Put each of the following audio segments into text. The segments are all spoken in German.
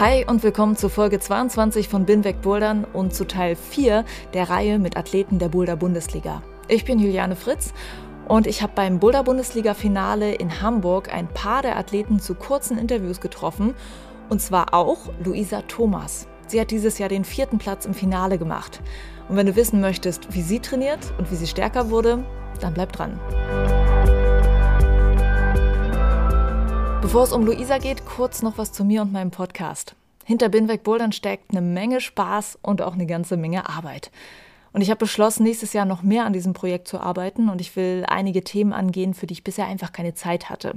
Hi und willkommen zu Folge 22 von Binweg Bouldern und zu Teil 4 der Reihe mit Athleten der Boulder Bundesliga. Ich bin Juliane Fritz und ich habe beim Boulder Bundesliga Finale in Hamburg ein paar der Athleten zu kurzen Interviews getroffen und zwar auch Luisa Thomas. Sie hat dieses Jahr den vierten Platz im Finale gemacht. Und wenn du wissen möchtest, wie sie trainiert und wie sie stärker wurde, dann bleib dran. Bevor es um Luisa geht, kurz noch was zu mir und meinem Podcast. Hinter Binweg Bouldern steckt eine Menge Spaß und auch eine ganze Menge Arbeit. Und ich habe beschlossen, nächstes Jahr noch mehr an diesem Projekt zu arbeiten und ich will einige Themen angehen, für die ich bisher einfach keine Zeit hatte.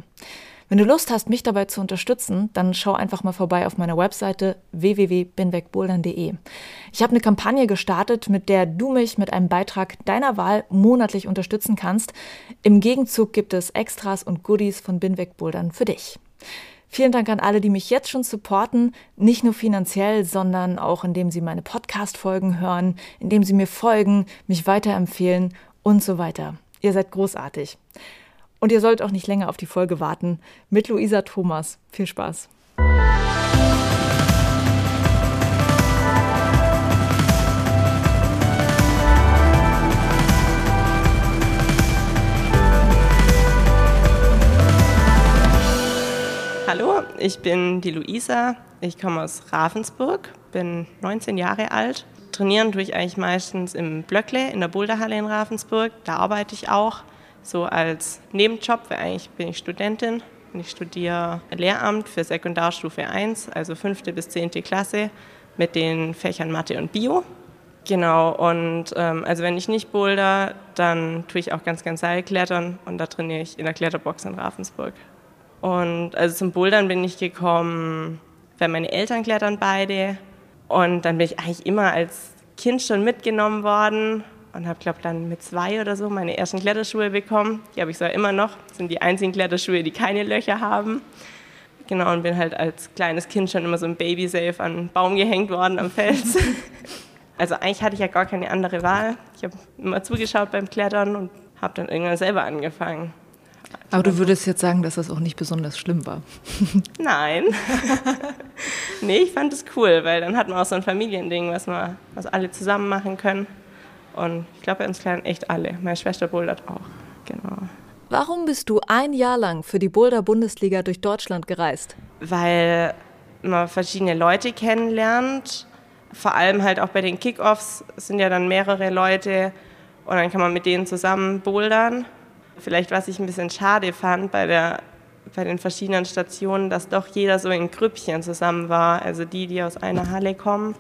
Wenn du Lust hast, mich dabei zu unterstützen, dann schau einfach mal vorbei auf meiner Webseite www.binwegbouldern.de. Ich habe eine Kampagne gestartet, mit der du mich mit einem Beitrag deiner Wahl monatlich unterstützen kannst. Im Gegenzug gibt es Extras und Goodies von Binweg Bouldern für dich. Vielen Dank an alle, die mich jetzt schon supporten, nicht nur finanziell, sondern auch indem sie meine Podcast-Folgen hören, indem sie mir folgen, mich weiterempfehlen und so weiter. Ihr seid großartig. Und ihr sollt auch nicht länger auf die Folge warten. Mit Luisa Thomas. Viel Spaß. Hallo, ich bin die Luisa. Ich komme aus Ravensburg, bin 19 Jahre alt. Trainieren tue ich eigentlich meistens im Blöckle in der Boulderhalle in Ravensburg. Da arbeite ich auch so als Nebenjob, weil eigentlich bin ich Studentin und ich studiere Lehramt für Sekundarstufe 1, also fünfte bis zehnte Klasse mit den Fächern Mathe und Bio. Genau, und ähm, also wenn ich nicht boulder, dann tue ich auch ganz, ganz Seilklettern und da trainiere ich in der Kletterbox in Ravensburg. Und also zum Bouldern bin ich gekommen, weil meine Eltern klettern beide und dann bin ich eigentlich immer als Kind schon mitgenommen worden und habe, glaube dann mit zwei oder so meine ersten Kletterschuhe bekommen. Die habe ich so immer noch. Das sind die einzigen Kletterschuhe, die keine Löcher haben. Genau, und bin halt als kleines Kind schon immer so ein Baby-Safe an einen Baum gehängt worden am Fels. also eigentlich hatte ich ja gar keine andere Wahl. Ich habe immer zugeschaut beim Klettern und habe dann irgendwann selber angefangen. Aber du würdest jetzt sagen, dass das auch nicht besonders schlimm war. Nein. nee, ich fand es cool, weil dann hat man auch so ein Familiending, was, wir, was alle zusammen machen können. Und ich glaube, bei uns lernen echt alle. Meine Schwester bouldert auch. Genau. Warum bist du ein Jahr lang für die Boulder-Bundesliga durch Deutschland gereist? Weil man verschiedene Leute kennenlernt. Vor allem halt auch bei den Kickoffs sind ja dann mehrere Leute und dann kann man mit denen zusammen bouldern. Vielleicht, was ich ein bisschen schade fand bei, der, bei den verschiedenen Stationen, dass doch jeder so in Grüppchen zusammen war. Also die, die aus einer Halle kommen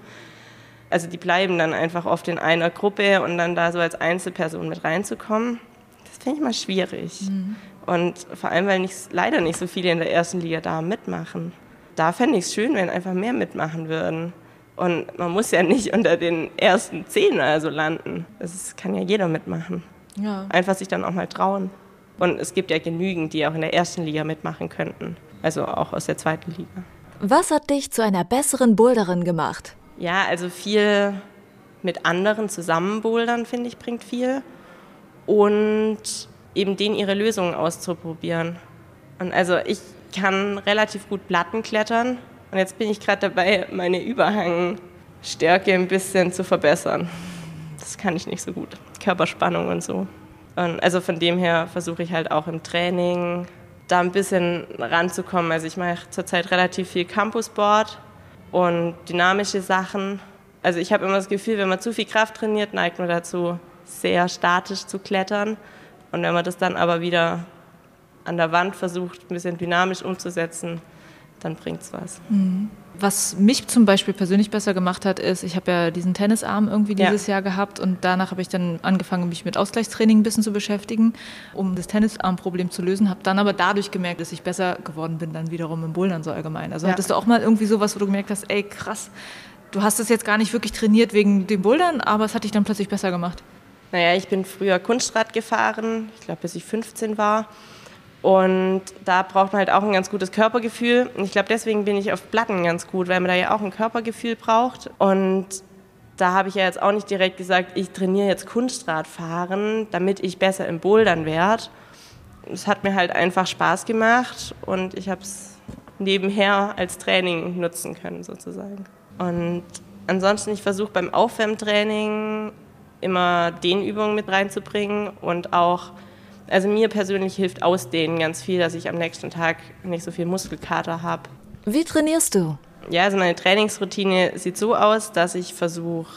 also die bleiben dann einfach oft in einer Gruppe und dann da so als Einzelperson mit reinzukommen, das finde ich mal schwierig. Mhm. Und vor allem, weil nicht, leider nicht so viele in der ersten Liga da mitmachen. Da fände ich es schön, wenn einfach mehr mitmachen würden. Und man muss ja nicht unter den ersten zehn also landen. Das kann ja jeder mitmachen. Ja. Einfach sich dann auch mal trauen. Und es gibt ja genügend, die auch in der ersten Liga mitmachen könnten. Also auch aus der zweiten Liga. Was hat dich zu einer besseren Boulderin gemacht? Ja, also viel mit anderen zusammen bouldern, finde ich, bringt viel. Und eben denen ihre Lösungen auszuprobieren. Und also ich kann relativ gut Platten klettern. Und jetzt bin ich gerade dabei, meine Überhangstärke ein bisschen zu verbessern. Das kann ich nicht so gut. Körperspannung und so. Und also von dem her versuche ich halt auch im Training da ein bisschen ranzukommen. Also ich mache zurzeit relativ viel Campusboard und dynamische Sachen. Also ich habe immer das Gefühl, wenn man zu viel Kraft trainiert, neigt man dazu, sehr statisch zu klettern. Und wenn man das dann aber wieder an der Wand versucht, ein bisschen dynamisch umzusetzen, dann bringt es was. Mhm. Was mich zum Beispiel persönlich besser gemacht hat, ist, ich habe ja diesen Tennisarm irgendwie dieses ja. Jahr gehabt und danach habe ich dann angefangen, mich mit Ausgleichstraining ein bisschen zu beschäftigen, um das Tennisarmproblem zu lösen. Habe dann aber dadurch gemerkt, dass ich besser geworden bin, dann wiederum im Bouldern so allgemein. Also ja. hattest du auch mal irgendwie sowas, wo du gemerkt hast, ey krass, du hast das jetzt gar nicht wirklich trainiert wegen dem Bouldern, aber es hat dich dann plötzlich besser gemacht? Naja, ich bin früher Kunstrad gefahren, ich glaube bis ich 15 war. Und da braucht man halt auch ein ganz gutes Körpergefühl. Und ich glaube, deswegen bin ich auf Platten ganz gut, weil man da ja auch ein Körpergefühl braucht. Und da habe ich ja jetzt auch nicht direkt gesagt, ich trainiere jetzt Kunstradfahren, damit ich besser im Bouldern werde. Es hat mir halt einfach Spaß gemacht und ich habe es nebenher als Training nutzen können sozusagen. Und ansonsten, ich versuche beim Aufwärmtraining immer Dehnübungen mit reinzubringen und auch also mir persönlich hilft Ausdehnen ganz viel, dass ich am nächsten Tag nicht so viel Muskelkater habe. Wie trainierst du? Ja, also meine Trainingsroutine sieht so aus, dass ich versuche,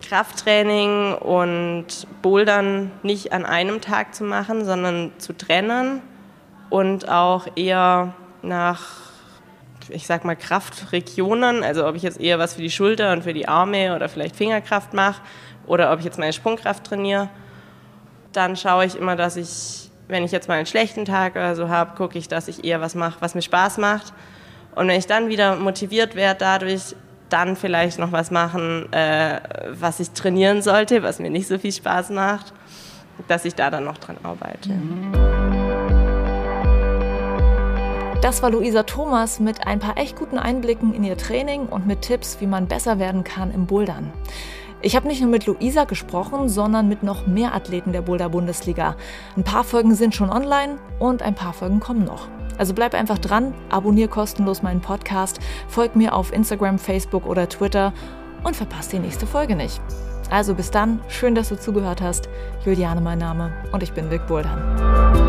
Krafttraining und Bouldern nicht an einem Tag zu machen, sondern zu trennen und auch eher nach, ich sag mal, Kraftregionen. Also ob ich jetzt eher was für die Schulter und für die Arme oder vielleicht Fingerkraft mache oder ob ich jetzt meine Sprungkraft trainiere dann schaue ich immer, dass ich, wenn ich jetzt mal einen schlechten Tag oder so habe, gucke ich, dass ich eher was mache, was mir Spaß macht. Und wenn ich dann wieder motiviert werde dadurch, dann vielleicht noch was machen, äh, was ich trainieren sollte, was mir nicht so viel Spaß macht, dass ich da dann noch dran arbeite. Das war Luisa Thomas mit ein paar echt guten Einblicken in ihr Training und mit Tipps, wie man besser werden kann im Bouldern. Ich habe nicht nur mit Luisa gesprochen, sondern mit noch mehr Athleten der Boulder Bundesliga. Ein paar Folgen sind schon online und ein paar Folgen kommen noch. Also bleib einfach dran, abonnier kostenlos meinen Podcast, folg mir auf Instagram, Facebook oder Twitter und verpasst die nächste Folge nicht. Also bis dann, schön, dass du zugehört hast. Juliane mein Name und ich bin Vic Bouldern.